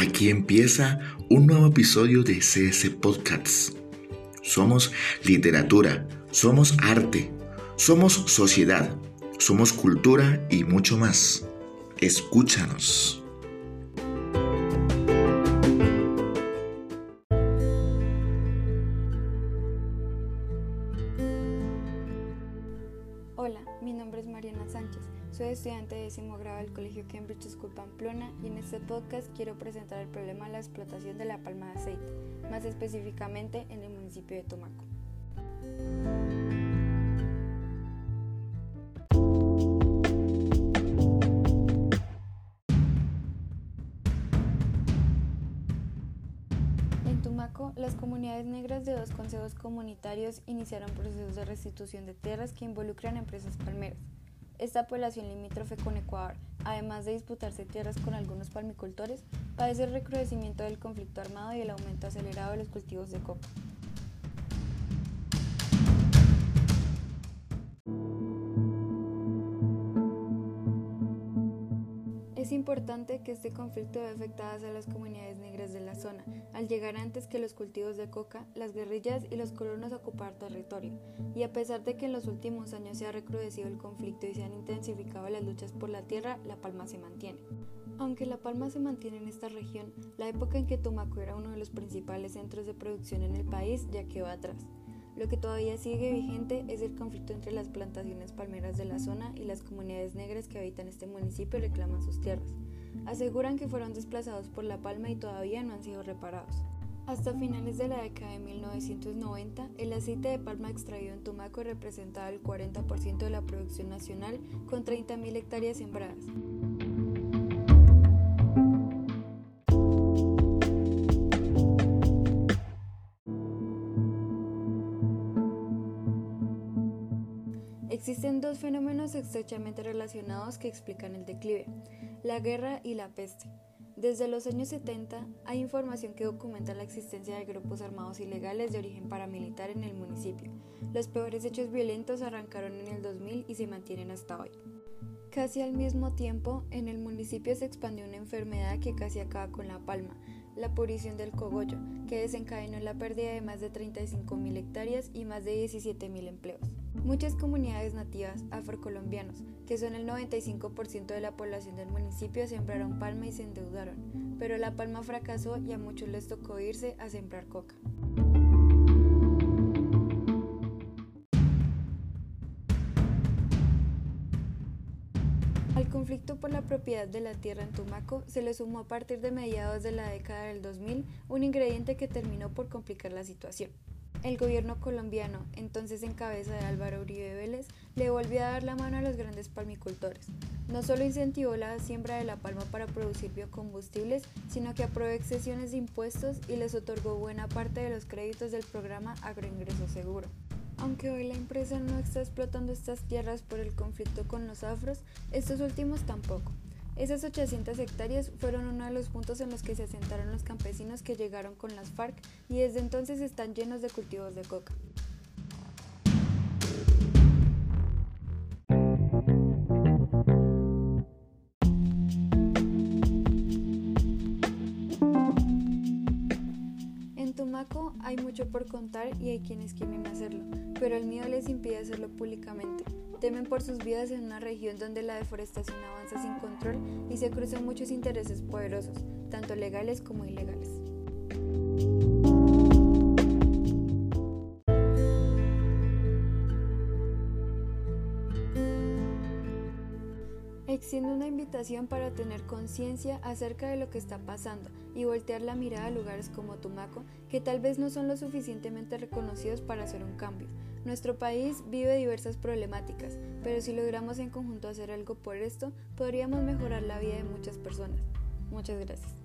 Aquí empieza un nuevo episodio de CS Podcasts. Somos literatura, somos arte, somos sociedad, somos cultura y mucho más. Escúchanos. Hola, mi nombre es Mariana Sánchez. Soy estudiante de décimo grado del Colegio Cambridge School Pamplona y en este podcast quiero presentar el problema de la explotación de la palma de aceite, más específicamente en el municipio de Tumaco. Las comunidades negras de dos consejos comunitarios iniciaron procesos de restitución de tierras que involucran empresas palmeras. Esta población limítrofe con Ecuador, además de disputarse tierras con algunos palmicultores, padece el recrudecimiento del conflicto armado y el aumento acelerado de los cultivos de coca. Importante que este conflicto ve afectadas a las comunidades negras de la zona, al llegar antes que los cultivos de coca, las guerrillas y los colonos a ocupar territorio. Y a pesar de que en los últimos años se ha recrudecido el conflicto y se han intensificado las luchas por la tierra, La Palma se mantiene. Aunque La Palma se mantiene en esta región, la época en que Tumaco era uno de los principales centros de producción en el país ya quedó atrás. Lo que todavía sigue vigente es el conflicto entre las plantaciones palmeras de la zona y las comunidades negras que habitan este municipio y reclaman sus tierras. Aseguran que fueron desplazados por la palma y todavía no han sido reparados. Hasta finales de la década de 1990, el aceite de palma extraído en Tumaco representaba el 40% de la producción nacional con 30.000 hectáreas sembradas. Existen dos fenómenos estrechamente relacionados que explican el declive, la guerra y la peste. Desde los años 70 hay información que documenta la existencia de grupos armados ilegales de origen paramilitar en el municipio. Los peores hechos violentos arrancaron en el 2000 y se mantienen hasta hoy. Casi al mismo tiempo, en el municipio se expandió una enfermedad que casi acaba con la palma, la purición del cogollo, que desencadenó la pérdida de más de 35.000 hectáreas y más de 17.000 empleos. Muchas comunidades nativas afrocolombianos, que son el 95% de la población del municipio, sembraron palma y se endeudaron, pero la palma fracasó y a muchos les tocó irse a sembrar coca. Al conflicto por la propiedad de la tierra en Tumaco se le sumó a partir de mediados de la década del 2000 un ingrediente que terminó por complicar la situación. El gobierno colombiano, entonces en cabeza de Álvaro Uribe Vélez, le volvió a dar la mano a los grandes palmicultores. No solo incentivó la siembra de la palma para producir biocombustibles, sino que aprobó excesiones de impuestos y les otorgó buena parte de los créditos del programa Agroingreso Seguro. Aunque hoy la empresa no está explotando estas tierras por el conflicto con los afros, estos últimos tampoco. Esas 800 hectáreas fueron uno de los puntos en los que se asentaron los campesinos que llegaron con las FARC y desde entonces están llenos de cultivos de coca. En Tumaco hay mucho por contar y hay quienes quieren hacerlo, pero el miedo les impide hacerlo públicamente. Temen por sus vidas en una región donde la deforestación avanza sin control y se cruzan muchos intereses poderosos, tanto legales como ilegales. Extiendo una invitación para tener conciencia acerca de lo que está pasando y voltear la mirada a lugares como Tumaco, que tal vez no son lo suficientemente reconocidos para hacer un cambio. Nuestro país vive diversas problemáticas, pero si logramos en conjunto hacer algo por esto, podríamos mejorar la vida de muchas personas. Muchas gracias.